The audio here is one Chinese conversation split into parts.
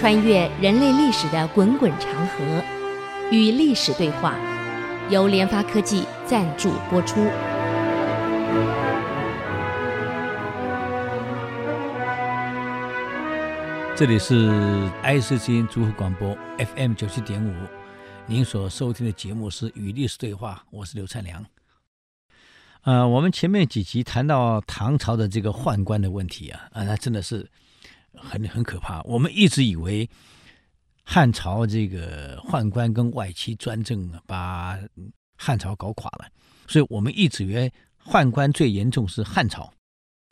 穿越人类历史的滚滚长河，与历史对话，由联发科技赞助播出。这里是 IC 之音竹湖广播 FM 九七点五，您所收听的节目是《与历史对话》，我是刘灿良。呃，我们前面几集谈到唐朝的这个宦官的问题啊，啊，那真的是很很可怕。我们一直以为汉朝这个宦官跟外戚专政把汉朝搞垮了，所以我们一直以为宦官最严重是汉朝，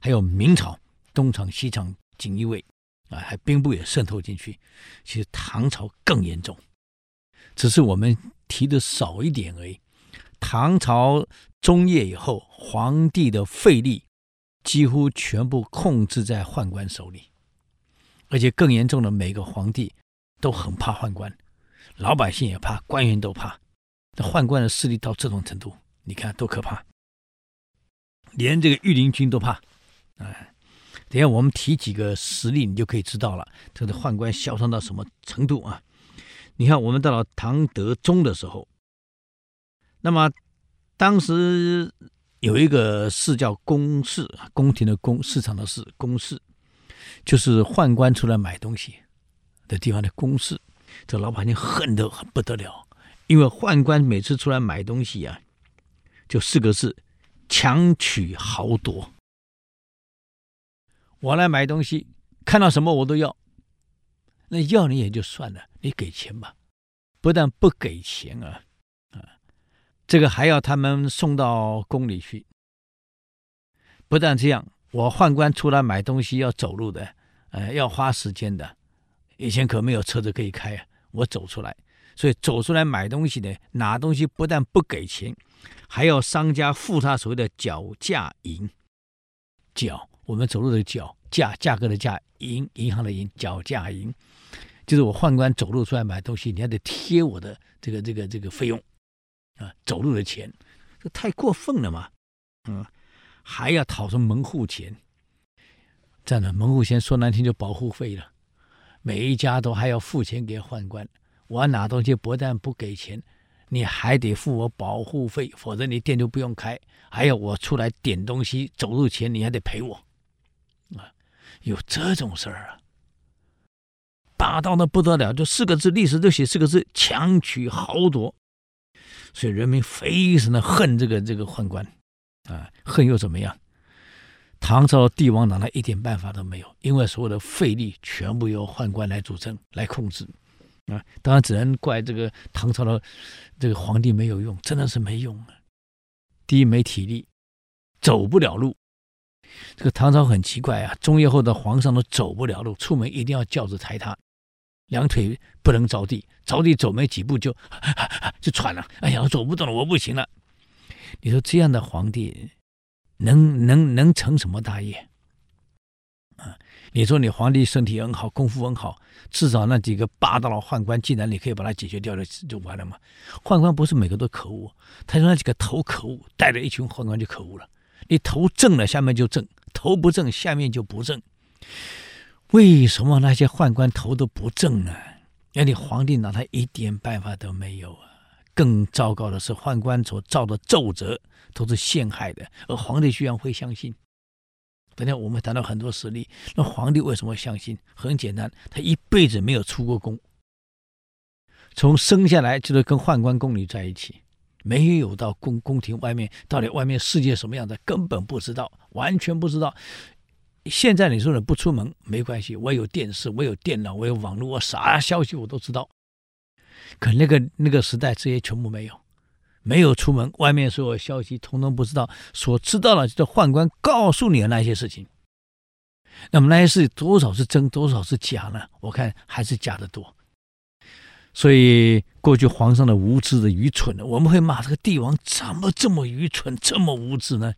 还有明朝东厂、西厂、锦衣卫啊，还兵部也渗透进去。其实唐朝更严重，只是我们提的少一点而已。唐朝中叶以后，皇帝的废力几乎全部控制在宦官手里，而且更严重的，每个皇帝都很怕宦官，老百姓也怕，官员都怕。那宦官的势力到这种程度，你看多可怕！连这个御林军都怕。哎，等下我们提几个实例，你就可以知道了，这个宦官嚣张到什么程度啊？你看，我们到了唐德宗的时候。那么，当时有一个市叫宫市，宫廷的宫，市场的市，宫市，就是宦官出来买东西的地方的宫市。这老百姓恨得很不得了，因为宦官每次出来买东西啊，就四个字：强取豪夺。我来买东西，看到什么我都要。那要你也就算了，你给钱吧，不但不给钱啊啊。这个还要他们送到宫里去。不但这样，我宦官出来买东西要走路的，呃，要花时间的。以前可没有车子可以开啊，我走出来，所以走出来买东西的，拿东西不但不给钱，还要商家付他所谓的脚价银。脚，我们走路的脚，价，价格的价，银，银行的银，脚价银，就是我宦官走路出来买东西，你还得贴我的这个这个这个费用。啊，走路的钱，这太过分了嘛！嗯，还要讨什么门户钱？这样的门户钱说难听就保护费了。每一家都还要付钱给宦官，我拿东西不但不给钱，你还得付我保护费，否则你店就不用开。还有我出来点东西走路钱，你还得赔我。啊，有这种事儿啊！霸道的不得了，就四个字，历史都写四个字：强取豪夺。所以人民非常的恨这个这个宦官，啊，恨又怎么样？唐朝帝王哪来一点办法都没有？因为所有的废力全部由宦官来组成来控制，啊，当然只能怪这个唐朝的这个皇帝没有用，真的是没用啊。第一没体力，走不了路。这个唐朝很奇怪啊，中叶后的皇上都走不了路，出门一定要轿子抬他。两腿不能着地，着地走没几步就 就喘了。哎呀，我走不动了，我不行了。你说这样的皇帝能能能成什么大业？啊，你说你皇帝身体很好，功夫很好，至少那几个霸道的宦官，既然你可以把他解决掉了，就完了嘛。宦官不是每个都可恶，他说那几个头可恶，带着一群宦官就可恶了。你头正了，下面就正；头不正，下面就不正。为什么那些宦官头都不正呢？那你皇帝拿他一点办法都没有啊！更糟糕的是，宦官所造的奏折都是陷害的，而皇帝居然会相信。等下我们谈到很多实例，那皇帝为什么相信？很简单，他一辈子没有出过宫，从生下来就是跟宦官宫女在一起，没有到宫宫廷外面，到底外面世界什么样的根本不知道，完全不知道。现在你说你不出门没关系，我有电视，我有电脑，我有网络，我啥消息我都知道。可那个那个时代这些全部没有，没有出门，外面所有消息通通不知道。所知道的就是宦官告诉你的那些事情。那么那些事多少是真，多少是假呢？我看还是假的多。所以过去皇上的无知的愚蠢呢，我们会骂这个帝王怎么这么愚蠢，这么无知呢？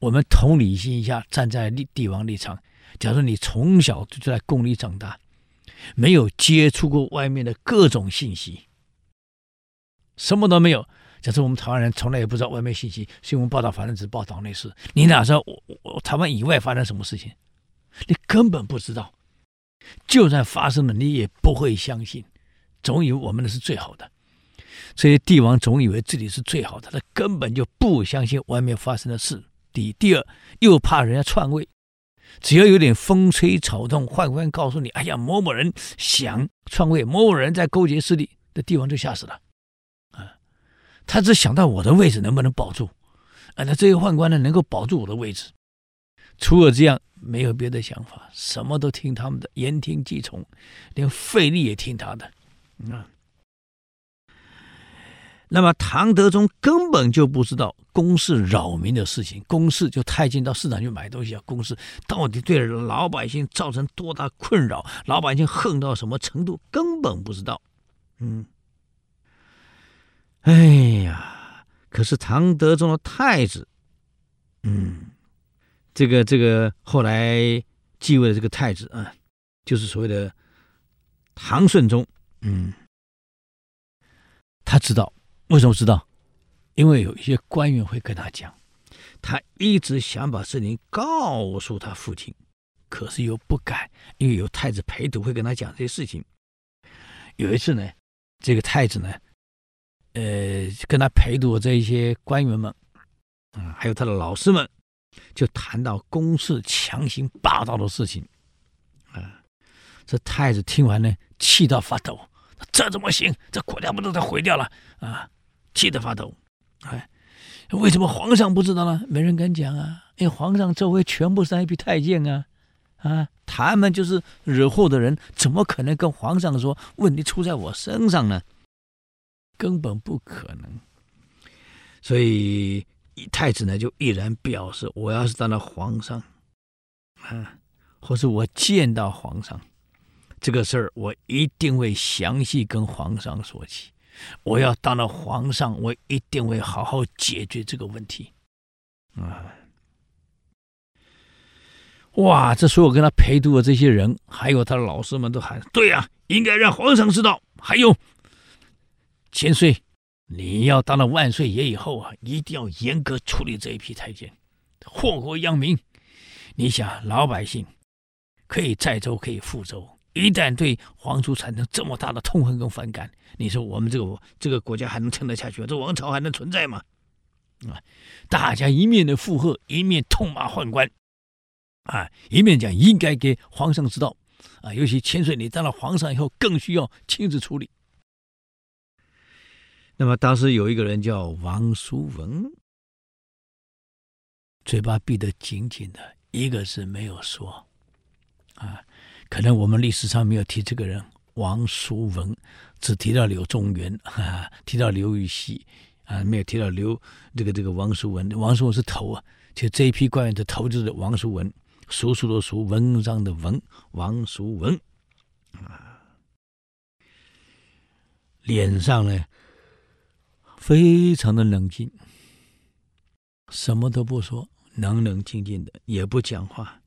我们同理心一下，站在立帝王立场，假如你从小就在宫里长大，没有接触过外面的各种信息，什么都没有。假设我们台湾人从来也不知道外面信息，新闻报道反正只报道内事，你哪知道我我台湾以外发生什么事情？你根本不知道。就算发生了，你也不会相信，总以为我们的是最好的。这些帝王总以为自己是最好的，他根本就不相信外面发生的事。第一，第二，又怕人家篡位，只要有点风吹草动，宦官告诉你：“哎呀，某某人想篡位，某某人在勾结势力。”这帝王就吓死了。啊，他只想到我的位置能不能保住，啊，那这些宦官呢，能够保住我的位置。除了这样，没有别的想法，什么都听他们的，言听计从，连费力也听他的。啊，那么唐德宗根本就不知道公事扰民的事情，公事就太监到市场去买东西啊，公事到底对老百姓造成多大困扰，老百姓恨到什么程度，根本不知道。嗯，哎呀，可是唐德宗的太子，嗯。这个这个后来继位的这个太子啊，就是所谓的唐顺宗。嗯，他知道为什么知道？因为有一些官员会跟他讲，他一直想把事情告诉他父亲，可是又不敢，因为有太子陪读会跟他讲这些事情。有一次呢，这个太子呢，呃，跟他陪读的这一些官员们，啊，还有他的老师们。就谈到公事强行霸道的事情，啊，这太子听完呢，气到发抖。这怎么行？这国家不都得毁掉了啊？气得发抖。哎，为什么皇上不知道呢？没人敢讲啊，因为皇上周围全部是那一批太监啊，啊，他们就是惹祸的人，怎么可能跟皇上说问题出在我身上呢？根本不可能。所以。太子呢，就毅然表示：“我要是当了皇上，啊，或是我见到皇上，这个事儿我一定会详细跟皇上说起。我要当了皇上，我一定会好好解决这个问题。”啊，哇！这所有跟他陪读的这些人，还有他的老师们都喊：“对呀，应该让皇上知道。”还有千岁。你要当了万岁爷以后啊，一定要严格处理这一批太监，祸国殃民。你想，老百姓可以载舟，可以覆舟，一旦对皇族产生这么大的痛恨跟反感，你说我们这个这个国家还能撑得下去吗？这王朝还能存在吗？啊，大家一面的附和，一面痛骂宦官，啊，一面讲应该给皇上知道，啊，尤其千岁你当了皇上以后，更需要亲自处理。那么当时有一个人叫王叔文，嘴巴闭得紧紧的，一个字没有说。啊，可能我们历史上没有提这个人王叔文，只提到柳宗元，哈 哈，提到刘禹锡，啊，没有提到刘这个这个王叔文。王叔文是头啊，就这一批官员的头就是王叔文，叔叔的叔，文章的文，王叔文，啊，脸上呢，非常的冷静，什么都不说，冷冷静静的，也不讲话，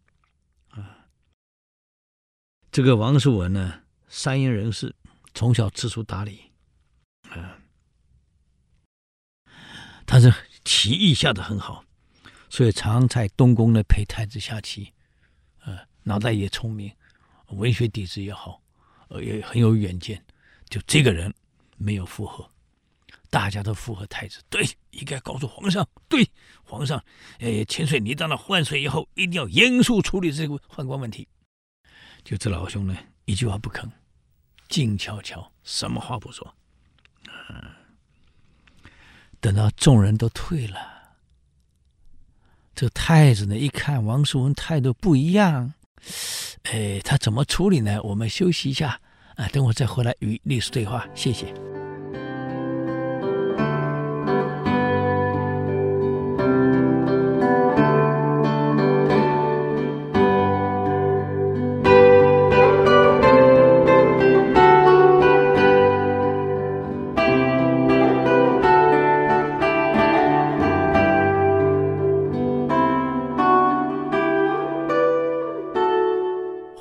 这个王叔文呢，山阴人士，从小知书达理，啊，他是棋艺下的很好，所以常在东宫呢陪太子下棋，啊，脑袋也聪明，文学底子也好，呃，也很有远见。就这个人没有附和。大家都附和太子，对，应该告诉皇上，对，皇上，哎，千岁，你当了万岁以后，一定要严肃处理这个宦官问题。就这老兄呢，一句话不吭，静悄悄，什么话不说。嗯，等到众人都退了，这太子呢，一看王叔文态度不一样，哎，他怎么处理呢？我们休息一下啊，等我再回来与历史对话，谢谢。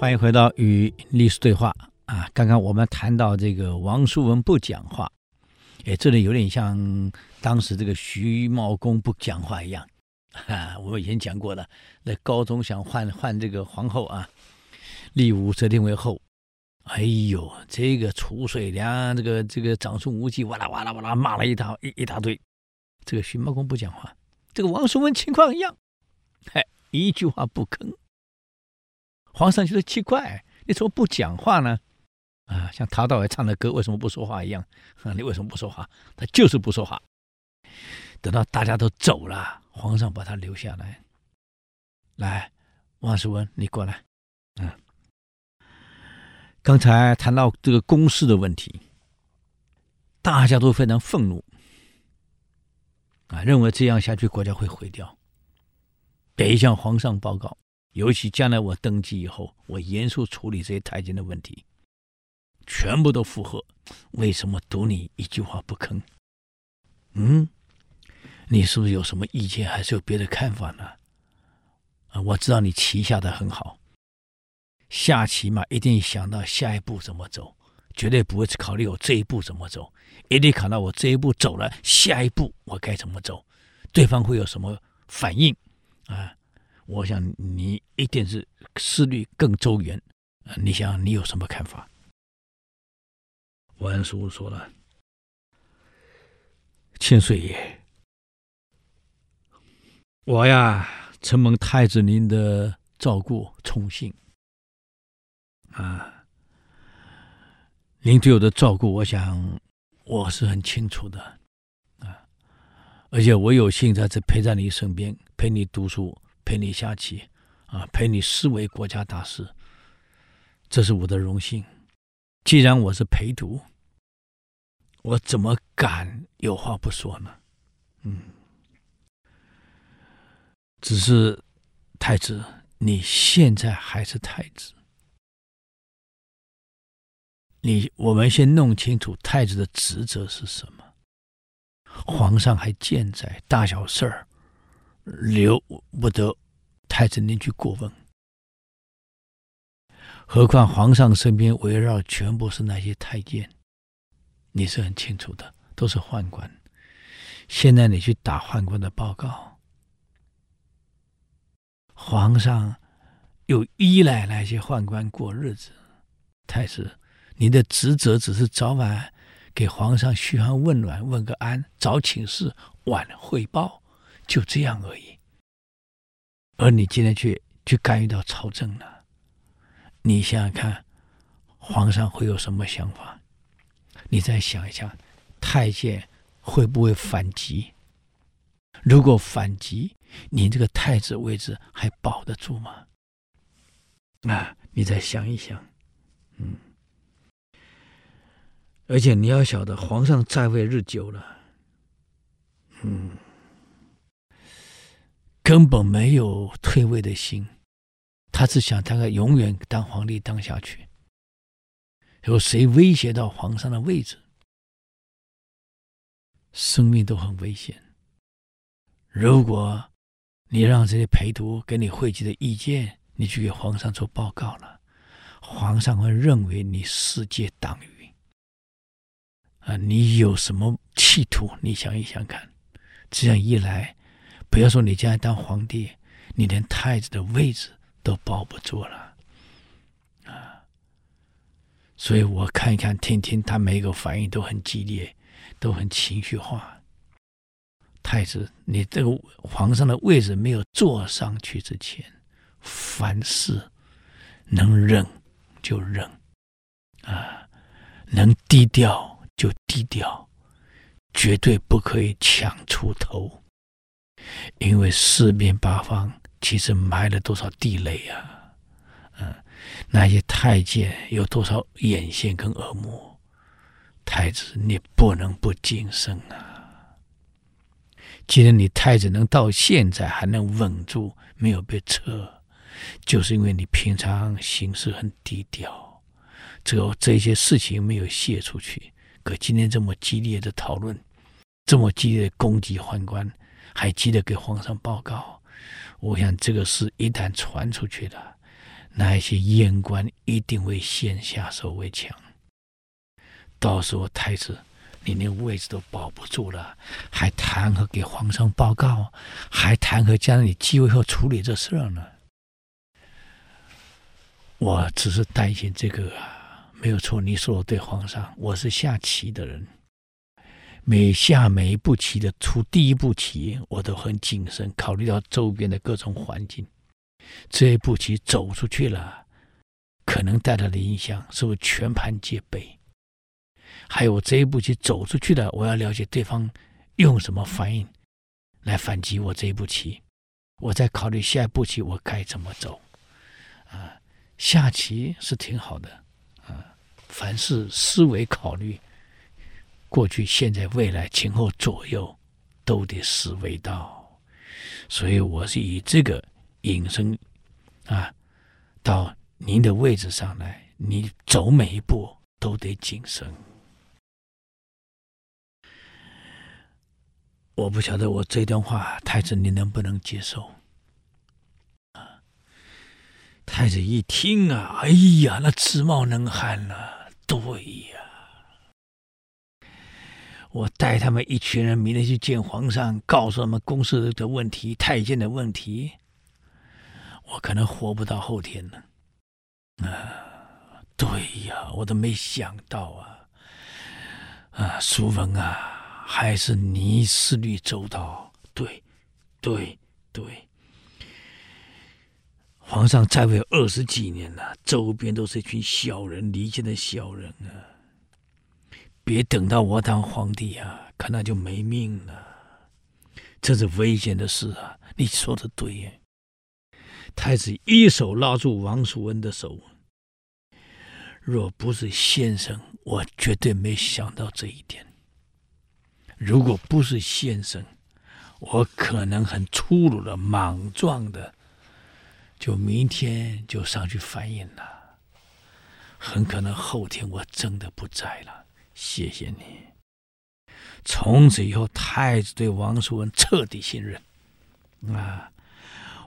欢迎回到与历史对话啊！刚刚我们谈到这个王叔文不讲话，哎，这里有点像当时这个徐茂公不讲话一样 啊。我们以前讲过的，那高宗想换换这个皇后啊，立武则天为后。哎呦，这个褚遂良，这个这个长孙无忌，哇啦哇啦哇啦骂了一大一一大堆。这个徐茂公不讲话，这个王叔文情况一样，嗨，一句话不吭。皇上觉得奇怪，你怎么不讲话呢？啊，像陶大伟唱的歌，为什么不说话一样？啊，你为什么不说话？他就是不说话。等到大家都走了，皇上把他留下来。来，王世文，你过来。嗯。刚才谈到这个公事的问题，大家都非常愤怒啊，认为这样下去国家会毁掉，得向皇上报告。尤其将来我登基以后，我严肃处理这些太监的问题，全部都附和。为什么独你一句话不吭？嗯，你是不是有什么意见，还是有别的看法呢？啊，我知道你棋下的很好。下棋嘛，一定想到下一步怎么走，绝对不会去考虑我这一步怎么走，一定考虑到我这一步走了，下一步我该怎么走，对方会有什么反应啊？我想你一定是思虑更周远，啊，你想你有什么看法？文叔说了：“千岁爷，我呀，承蒙太子您的照顾宠幸。”啊，您对我的照顾，我想我是很清楚的啊。而且我有幸在这陪在你身边，陪你读书，陪你下棋，啊，陪你思维国家大事，这是我的荣幸。既然我是陪读，我怎么敢有话不说呢？嗯，只是太子，你现在还是太子。你我们先弄清楚太子的职责是什么。皇上还健在，大小事儿留不得太子您去过问。何况皇上身边围绕全部是那些太监，你是很清楚的，都是宦官。现在你去打宦官的报告，皇上又依赖那些宦官过日子，太子。你的职责只是早晚给皇上嘘寒问暖、问个安，早请示，晚汇报，就这样而已。而你今天去去干预到朝政了，你想想看，皇上会有什么想法？你再想一想，太监会不会反击？如果反击，你这个太子位置还保得住吗？啊，你再想一想，嗯。而且你要晓得，皇上在位日久了，嗯，根本没有退位的心，他只想他永远当皇帝当下去。有谁威胁到皇上的位置，生命都很危险。如果你让这些陪读给你汇集的意见，你去给皇上做报告了，皇上会认为你世界党羽。啊，你有什么企图？你想一想看，这样一来，不要说你将来当皇帝，你连太子的位置都保不住了，啊！所以我看一看、听听，他每一个反应都很激烈，都很情绪化。太子，你这个皇上的位置没有坐上去之前，凡事能忍就忍，啊，能低调。就低调，绝对不可以抢出头，因为四面八方其实埋了多少地雷啊！嗯，那些太监有多少眼线跟耳目，太子你不能不谨慎啊！既然你太子能到现在还能稳住，没有被撤，就是因为你平常行事很低调，这个这些事情没有泄出去。可今天这么激烈的讨论，这么激烈的攻击宦官，还记得给皇上报告？我想这个事一旦传出去了，那一些阉官一定会先下手为强。到时候太子，你连位置都保不住了，还谈何给皇上报告？还谈何将来你继位后处理这事儿呢？我只是担心这个啊，没有错。你说的对，皇上，我是下棋的人，每下每一步棋的出第一步棋，我都很谨慎，考虑到周边的各种环境。这一步棋走出去了，可能带来的影响是不是全盘皆备？还有我这一步棋走出去了，我要了解对方用什么反应来反击我这一步棋，我再考虑下一步棋我该怎么走。啊，下棋是挺好的，啊，凡事思维考虑，过去、现在、未来、前后左右都得思维到，所以我是以这个。引申啊，到您的位置上来，你走每一步都得谨慎。我不晓得我这段话，太子你能不能接受？啊，太子一听啊，哎呀，那直冒冷汗了，对呀，我带他们一群人明天去见皇上，告诉他们宫事的问题、太监的问题。我可能活不到后天呢，啊，对呀，我都没想到啊，啊，淑芬啊，还是你思虑周到，对，对，对。皇上在位二十几年了，周边都是一群小人，离间的小人啊，别等到我当皇帝啊，可能就没命了，这是危险的事啊，你说的对耶。太子一手拉住王叔文的手，若不是先生，我绝对没想到这一点。如果不是先生，我可能很粗鲁的、莽撞的，就明天就上去反映了。很可能后天我真的不在了。谢谢你。从此以后，太子对王叔文彻底信任啊。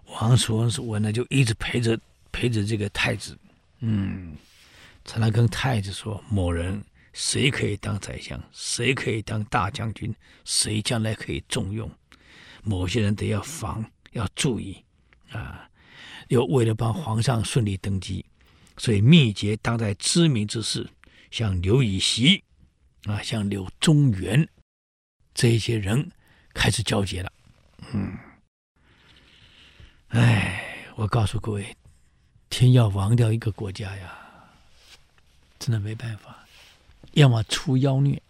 王叔文说：“我呢，就一直陪着陪着这个太子，嗯，常常跟太子说，某人谁可以当宰相，谁可以当大将军，谁将来可以重用，某些人得要防，要注意啊。又为了帮皇上顺利登基，所以密结当代知名之士，像刘禹锡啊，像柳宗元这一些人开始交接了，嗯。”哎，我告诉各位，天要亡掉一个国家呀，真的没办法，要么出妖孽，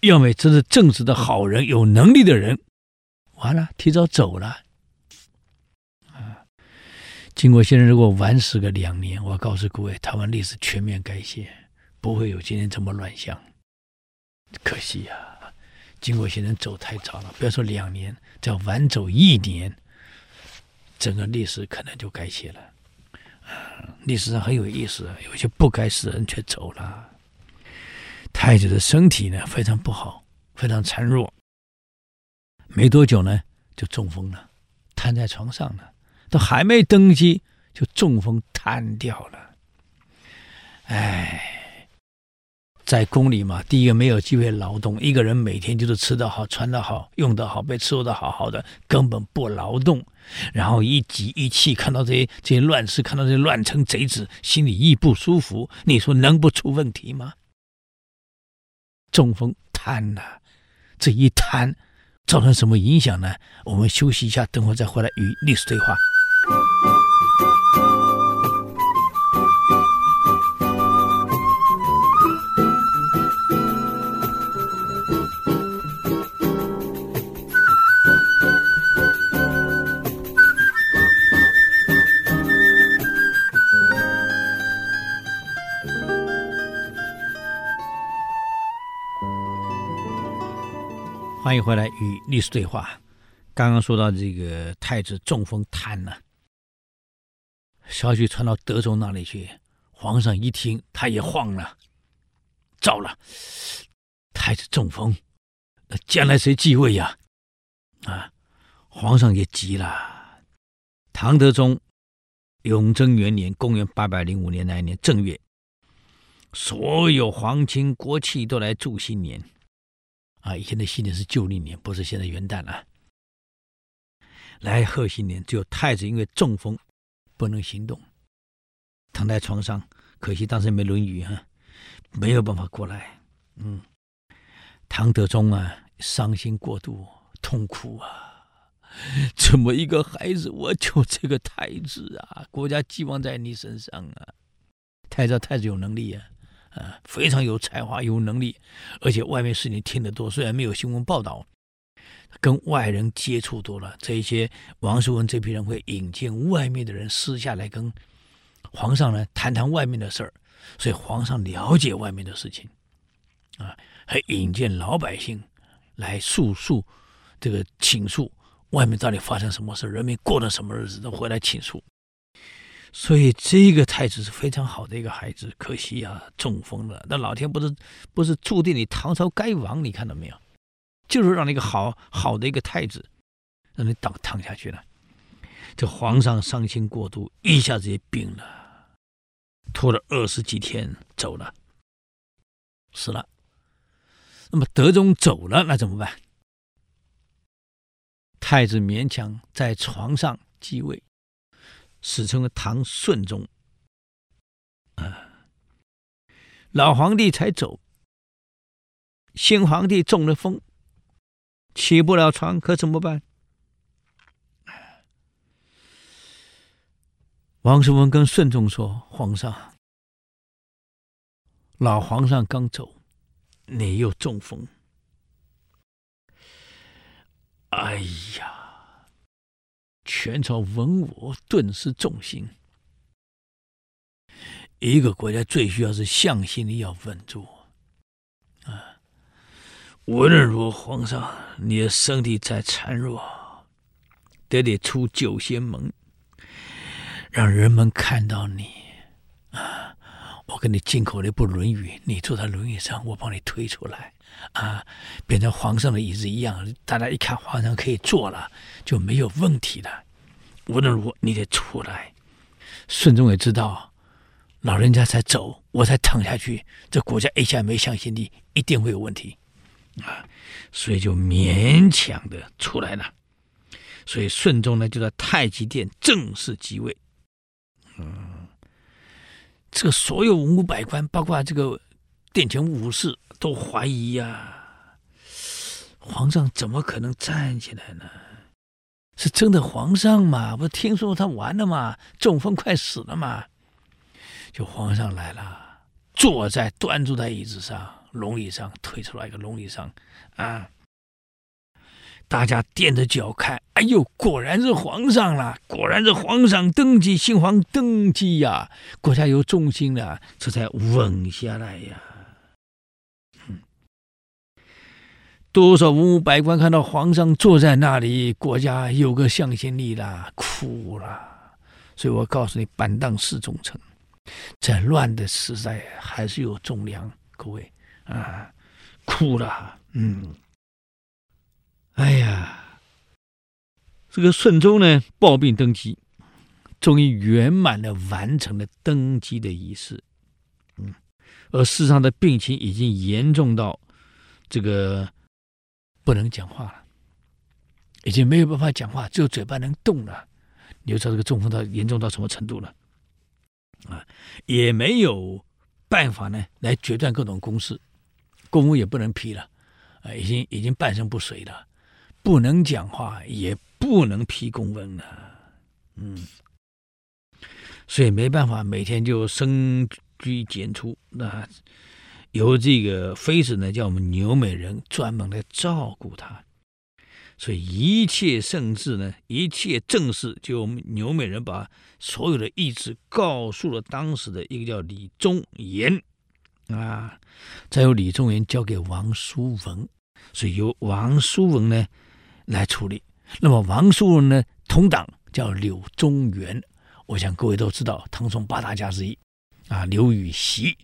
要么真是正直的好人、有能力的人，完了提早走了。啊，经过先生如果晚死个两年，我告诉各位，台湾历史全面改写，不会有今天这么乱象。可惜呀，经过先生走太早了，不要说两年，只要晚走一年。整个历史可能就改写了，啊，历史上很有意思，有些不该死的人却走了。太子的身体呢非常不好，非常孱弱，没多久呢就中风了，瘫在床上了，都还没登基就中风瘫掉了，哎。在宫里嘛，第一个没有机会劳动，一个人每天就是吃得好、穿得好、用得好、被伺候得好好的，根本不劳动。然后一急一气，看到这些这些乱事，看到这些乱臣贼子，心里一不舒服。你说能不出问题吗？中风瘫了，这一瘫造成什么影响呢？我们休息一下，等会再回来与历史对话。欢迎回来与历史对话。刚刚说到这个太子中风瘫了，消息传到德州那里去，皇上一听，他也慌了，糟了，太子中风，那将来谁继位呀？啊，皇上也急了。唐德宗永贞元年（公元八百零五年）那一年正月，所有皇亲国戚都来祝新年。啊，以前的新年是旧历年，不是现在元旦啊。来贺新年，只有太子因为中风不能行动，躺在床上，可惜当时没轮椅哈，没有办法过来。嗯，唐德宗啊，伤心过度，痛哭啊。怎么一个孩子，我就这个太子啊？国家寄望在你身上啊！太子太子有能力啊，啊，非常有才华，有能力，而且外面事情听得多。虽然没有新闻报道，跟外人接触多了，这一些王叔文这批人会引荐外面的人私下来跟皇上呢谈谈外面的事儿，所以皇上了解外面的事情，啊，还引荐老百姓来诉诉这个倾诉。外面到底发生什么事？人民过了什么日子？都回来倾诉。所以这个太子是非常好的一个孩子，可惜啊，中风了。那老天不是不是注定你唐朝该亡？你看到没有？就是让那个好好的一个太子，让你躺躺下去了。这皇上伤心过度，一下子也病了，拖了二十几天走了，死了。那么德宗走了，那怎么办？太子勉强在床上继位，史称为唐顺宗。啊，老皇帝才走，新皇帝中了风，起不了床，可怎么办？王叔文跟顺宗说：“皇上，老皇上刚走，你又中风。”哎呀！全朝文武顿时重心。一个国家最需要是向心力要稳住啊！无论如何，皇上，你的身体再孱弱，得得出九仙门，让人们看到你啊！我给你进口了一部轮椅，你坐在轮椅上，我帮你推出来。啊，变成皇上的椅子一样，大家一看皇上可以坐了，就没有问题了。无论如何，你得出来。顺宗也知道，老人家才走，我才躺下去，这国家一下没向心力，一定会有问题啊，所以就勉强的出来了。所以顺宗呢，就在太极殿正式即位。嗯，这个所有文武百官，包括这个殿前武士。都怀疑呀、皇上怎么可能站起来呢？是真的皇上吗？不是听说他完了吗？中风快死了吗？就皇上来了，坐在端坐在椅子上，龙椅上推出来一个龙椅上啊！大家踮着脚看，哎呦，果然是皇上了，果然是皇上登基，新皇登基呀、国家有重心了，这才稳下来呀。多少文武百官看到皇上坐在那里，国家有个向心力了，哭了。所以我告诉你，板荡是忠臣，在乱的时代还是有忠良。各位啊，哭了，嗯，哎呀，这个顺宗呢，抱病登基，终于圆满的完成了登基的仪式。嗯，而世上的病情已经严重到这个。不能讲话了，已经没有办法讲话，只有嘴巴能动了。你就知道这个中风到严重到什么程度了啊！也没有办法呢来决断各种公事，公务也不能批了啊！已经已经半身不遂了，不能讲话，也不能批公文了。嗯，所以没办法，每天就深居简出那。由这个妃子呢，叫我们牛美人专门来照顾他，所以一切圣旨呢，一切政事，就我们纽美人把所有的意志告诉了当时的一个叫李宗言啊，再由李宗言交给王叔文，所以由王叔文呢来处理。那么王叔文呢，同党叫柳宗元，我想各位都知道，唐宋八大家之一啊，刘禹锡。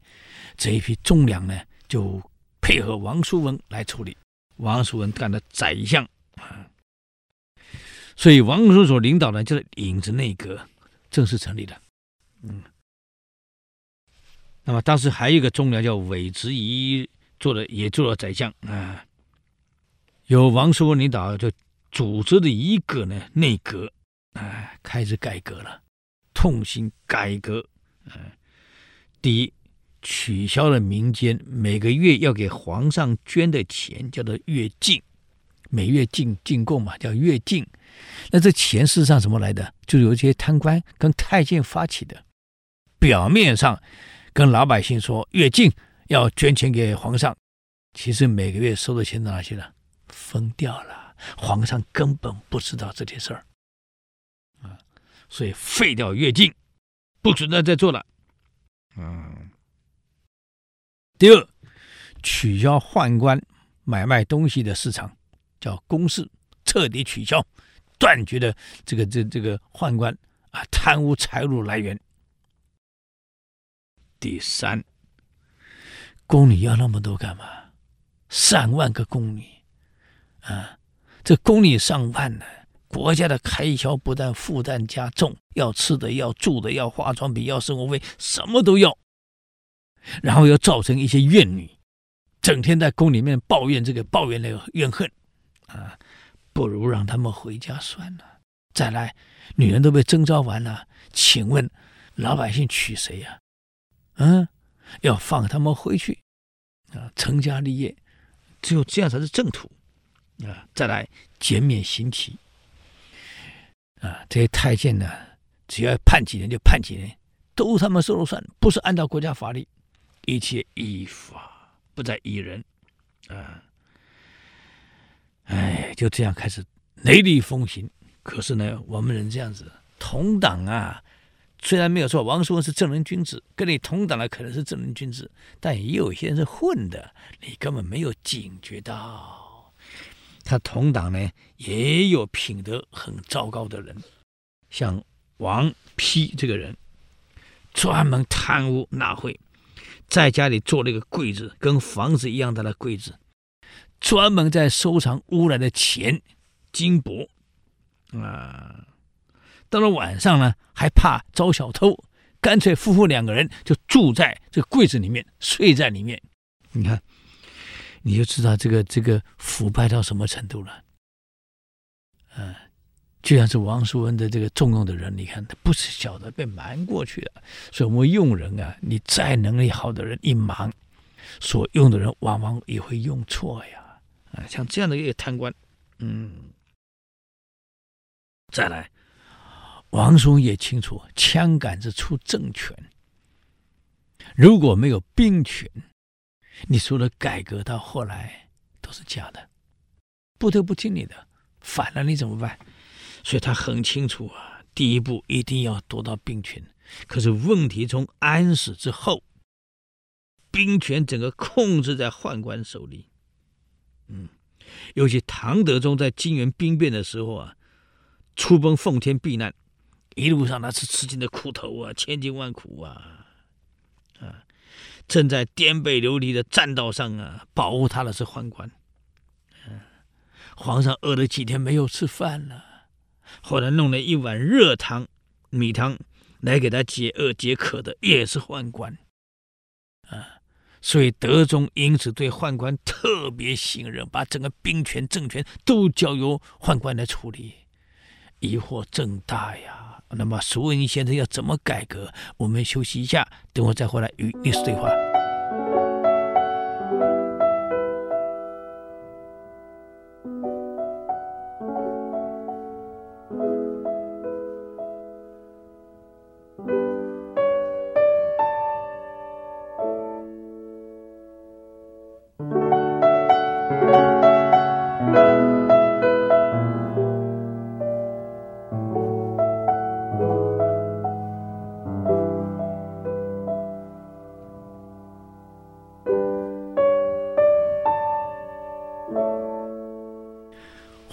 这一批忠良呢，就配合王叔文来处理。王叔文干的宰相啊，所以王叔所领导的就是影子内阁正式成立了。嗯，那么当时还有一个忠良叫韦执遗，做了也做了宰相啊。由王叔文领导就组织的一个呢内阁啊，开始改革了，痛心改革嗯，第一，取消了民间每个月要给皇上捐的钱，叫做月进，每月进进贡嘛，叫月进。那这钱事实上怎么来的？就是由这些贪官跟太监发起的。表面上跟老百姓说月进要捐钱给皇上，其实每个月收的钱到哪去了？分掉了，皇上根本不知道这件事儿。啊，所以废掉月进，不准再再做了。嗯。第二，取消宦官买卖东西的市场，叫公市，彻底取消。断绝的这个这这个宦官啊贪污财路来源。第三，宫里要那么多干嘛？上万个宫女啊，这宫里上万呢，国家的开销不但负担加重，要吃的、要住的、要化妆品、要生活费，什么都要。然后又造成一些怨女，整天在宫里面抱怨这个抱怨那个怨恨啊。不如让他们回家算了。再来，女人都被征召完了，请问老百姓娶谁呀？嗯，要放他们回去啊，成家立业，只有这样才是正途啊。再来，减免刑期啊，这些太监呢，只要判几年就判几年，都他们说了算，不是按照国家法律，一切依法，不再依人啊。哎，就这样开始雷厉风行。可是呢，我们人这样子，同党啊，虽然没有说王叔文是正人君子，跟你同党的可能是正人君子，但也有些人是混的，你根本没有警觉到。他同党呢，也有品德很糟糕的人，像王丕这个人，专门贪污纳贿，在家里做了一个柜子，跟房子一样大的柜子。专门在收藏污染的钱、金箔，啊，到了晚上呢，还怕遭小偷，干脆夫妇两个人就住在这柜子里面，睡在里面。你看，你就知道这个这个腐败到什么程度了。嗯、就像是王叔文的这个重用的人，你看他不是晓得被瞒过去了。所以我们用人啊，你再能力好的人一忙，所用的人往往也会用错呀。啊，像这样的一个贪官，嗯，再来，王叔也清楚，枪杆子出政权，如果没有兵权，你说的改革到后来都是假的，不得不听你的，反了你怎么办？所以他很清楚啊，第一步一定要夺到兵权。可是问题从安史之后，兵权整个控制在宦官手里。嗯，尤其唐德宗在金元兵变的时候啊，出奔奉天避难，一路上那是吃尽了苦头啊，千辛万苦啊，啊，正在颠沛流离的栈道上啊，保护他的是宦官，啊，皇上饿了几天没有吃饭了，后来弄了一碗热汤米汤来给他解饿解渴的，也是宦官，啊。所以德宗因此对宦官特别信任，把整个兵权政权都交由宦官来处理，疑惑正大呀。那么苏文先生要怎么改革？我们休息一下，等会再回来与历史对话。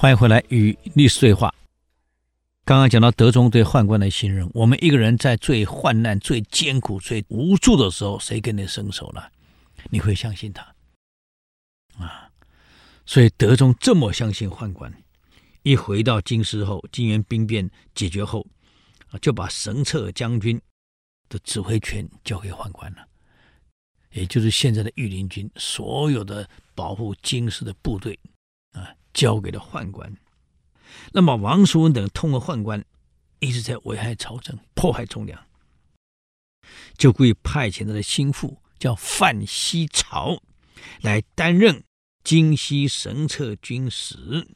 欢迎回来与历史对话。刚刚讲到德宗对宦官的信任，我们一个人在最患难、最艰苦、最无助的时候，谁跟你伸手了？你会相信他啊？所以德宗这么相信宦官，一回到京师后，金元兵变解决后，就把神策将军的指挥权交给宦官了，也就是现在的御林军，所有的保护京师的部队啊。交给了宦官，那么王叔文等通过宦官，一直在危害朝政，迫害忠良。就故意派遣他的心腹叫范希朝来担任京西神策军使。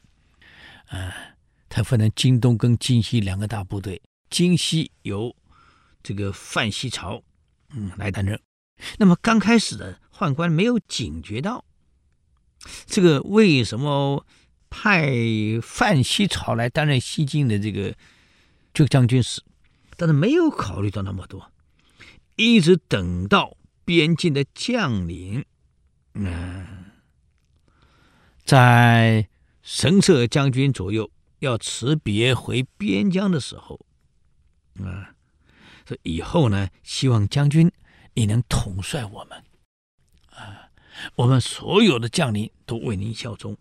啊，他分成京东跟京西两个大部队，京西由这个范希朝嗯来担任。那么刚开始的宦官没有警觉到这个为什么派范希朝来担任西晋的这个这个将军使，但是没有考虑到那么多，一直等到边境的将领，嗯，在神策将军左右要辞别回边疆的时候，啊，说以后呢，希望将军。你能统帅我们，啊，我们所有的将领都为您效忠。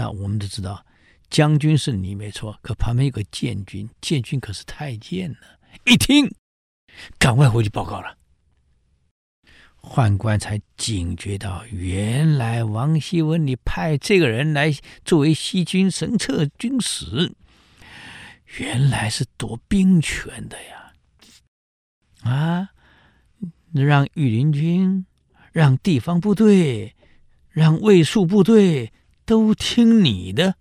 那我们都知道，将军是你没错，可旁边有个监军，监军可是太监呢。一听，赶快回去报告了。宦官才警觉到，原来王希文，你派这个人来作为西军神策军使，原来是夺兵权的呀，啊！让御林军、让地方部队、让卫戍部队都听你的，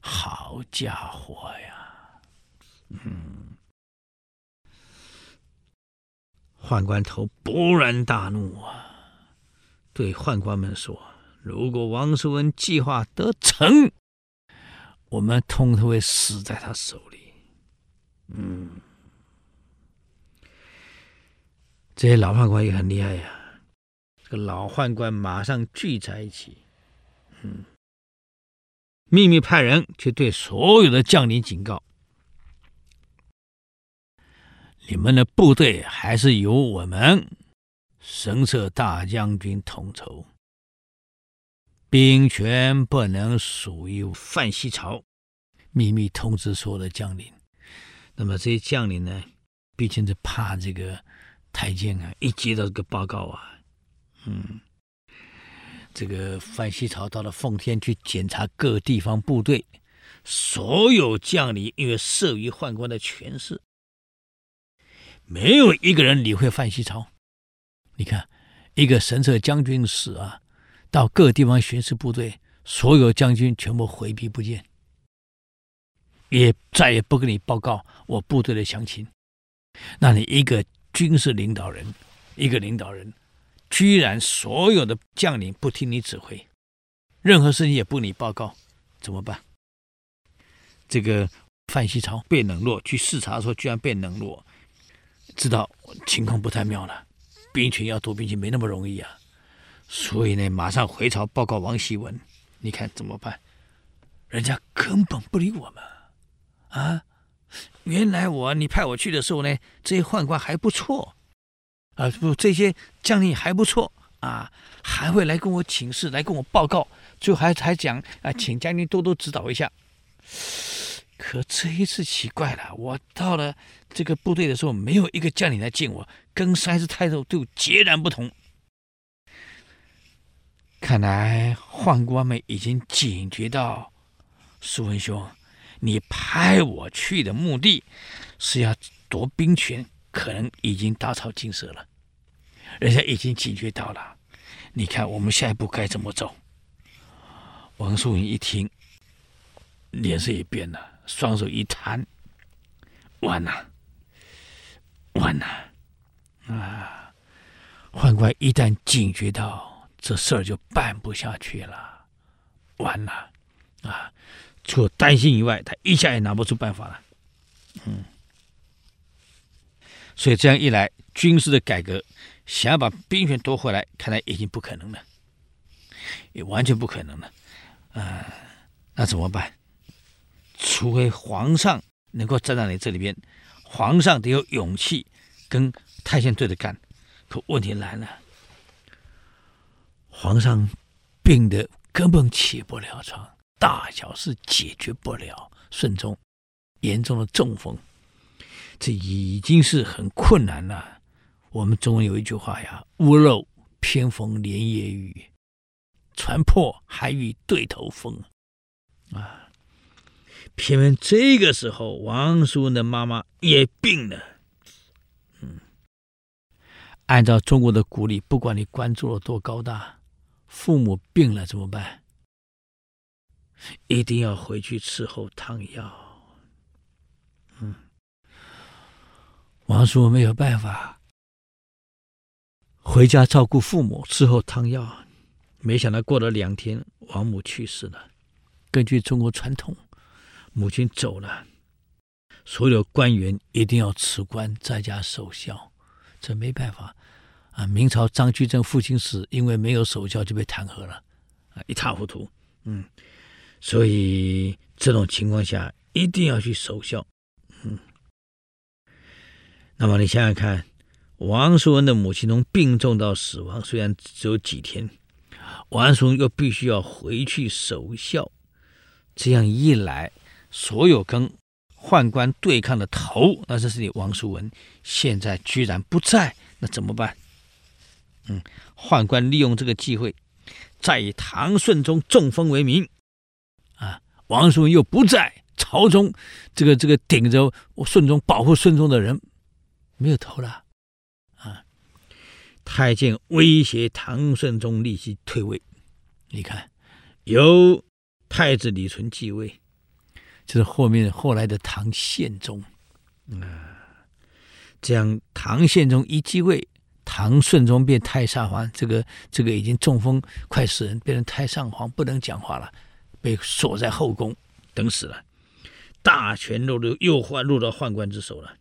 好家伙呀！嗯，宦官头勃然大怒啊，对宦官们说：“如果王叔文计划得逞，我们通通会死在他手里。”嗯。这些老宦官也很厉害呀，这个老宦官马上聚在一起，嗯，秘密派人去对所有的将领警告：你们的部队还是由我们神策大将军统筹，兵权不能属于范希朝。秘密通知所有的将领。那么这些将领呢，毕竟是怕这个。太监啊，一接到这个报告啊，嗯，这个范希朝到了奉天去检查各地方部队，所有将领因为慑于宦官的权势，没有一个人理会范希朝。你看，一个神策将军使啊，到各地方巡视部队，所有将军全部回避不见，也再也不跟你报告我部队的详情。那你一个。军事领导人，一个领导人，居然所有的将领不听你指挥，任何事情也不你报告，怎么办？这个范希朝被冷落，去视察的时候居然被冷落，知道情况不太妙了，兵权要夺兵权没那么容易啊，所以呢，马上回朝报告王希文，你看怎么办？人家根本不理我们啊！原来我你派我去的时候呢，这些宦官还不错，啊不，这些将领还不错啊，还会来跟我请示，来跟我报告，最后还还讲啊，请将军多多指导一下。可这一次奇怪了，我到了这个部队的时候，没有一个将领来见我，跟上一次态度都截然不同。看来宦官们已经警觉到，苏文兄。你派我去的目的是要夺兵权，可能已经打草惊蛇了。人家已经警觉到了。你看，我们下一步该怎么走？王叔文一听，脸色也变了，双手一摊，完了，完了！啊！宦官一旦警觉到这事儿，就办不下去了，完了！啊！除了担心以外，他一下也拿不出办法了。嗯，所以这样一来，军事的改革想要把兵权夺回来，看来已经不可能了，也完全不可能了。啊、那怎么办？除非皇上能够站在你这里边，皇上得有勇气跟太监对着干。可问题来了，皇上病得根本起不了床。大小事解决不了，顺宗严重的中风，这已经是很困难了。我们中文有一句话呀：“屋漏偏逢连夜雨，船破还遇对头风。”啊，偏偏这个时候，王叔的妈妈也病了。嗯，按照中国的古礼，不管你官做了多高大，父母病了怎么办？一定要回去伺候汤药。嗯，王叔没有办法，回家照顾父母，伺候汤药。没想到过了两天，王母去世了。根据中国传统，母亲走了，所有官员一定要辞官，在家守孝。这没办法啊！明朝张居正父亲死，因为没有守孝就被弹劾了，啊，一塌糊涂。嗯，所以这种情况下一定要去守孝。嗯，那么你想想看，王叔文的母亲从病重到死亡，虽然只有几天。王叔文又必须要回去守孝，这样一来，所有跟宦官对抗的头，那这是你王叔文，现在居然不在，那怎么办？嗯，宦官利用这个机会，再以唐顺宗中风为名，啊，王叔文又不在，朝中这个这个顶着顺宗保护顺宗的人没有头了。太监威胁唐顺宗立即退位，你看，由太子李纯继位，就是后面后来的唐宪宗，啊，这样唐宪宗一继位，唐顺宗变太上皇，这个这个已经中风快死人，变成太上皇不能讲话了，被锁在后宫等死了，大权落入又换入到宦官之手了。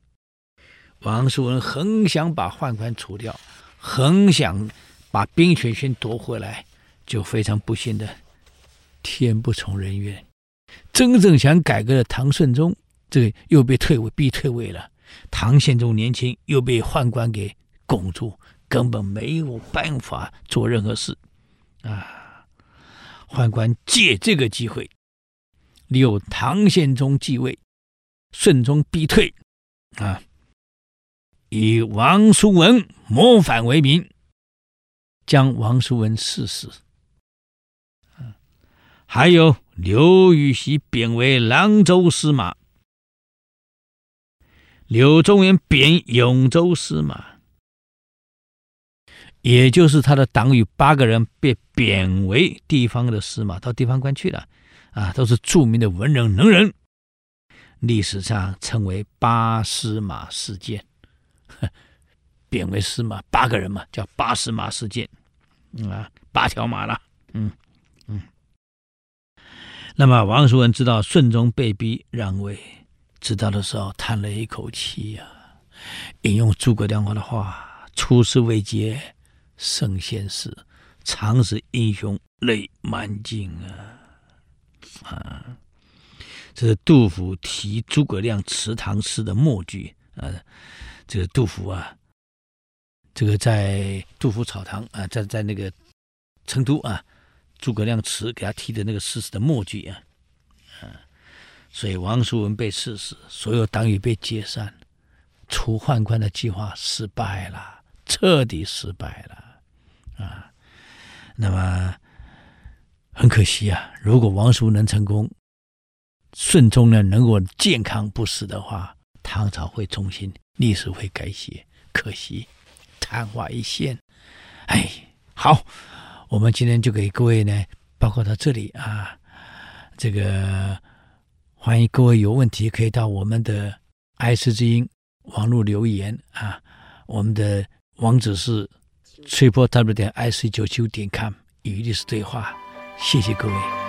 王叔文很想把宦官除掉。很想把兵权先夺回来，就非常不幸的，天不从人愿。真正想改革的唐顺宗，这个又被退位，逼退位了。唐宪宗年轻，又被宦官给拱住，根本没有办法做任何事。啊，宦官借这个机会，利用唐宪宗继位，顺宗逼退，啊。以王叔文谋反为名，将王叔文赐死。还有刘禹锡贬为郎州司马，柳宗元贬永州司马，也就是他的党羽八个人被贬为地方的司马，到地方官去了。啊，都是著名的文人能人，历史上称为八司马事件。呵 贬为司马，八个人嘛，叫八司马事件，啊，八条马了，嗯嗯。那么王叔文知道顺宗被逼让位，知道的时候叹了一口气呀、啊，引用诸葛亮的话：“出师未捷身先死，常使英雄泪满襟啊！”啊，这是杜甫题诸葛亮祠堂诗的末句啊。这个杜甫啊，这个在杜甫草堂啊，在在那个成都啊，诸葛亮祠给他题的那个诗词的末句啊，啊，所以王叔文被赐死，所有党羽被解散，除宦官的计划失败了，彻底失败了啊。那么很可惜啊，如果王叔能成功，顺宗呢能够健康不死的话，唐朝会重新。历史会改写，可惜昙花一现。哎，好，我们今天就给各位呢报告到这里啊。这个欢迎各位有问题可以到我们的爱思之音网络留言啊。我们的网址是 c 八 w 点 ic 九九点 com 与历史对话。谢谢各位。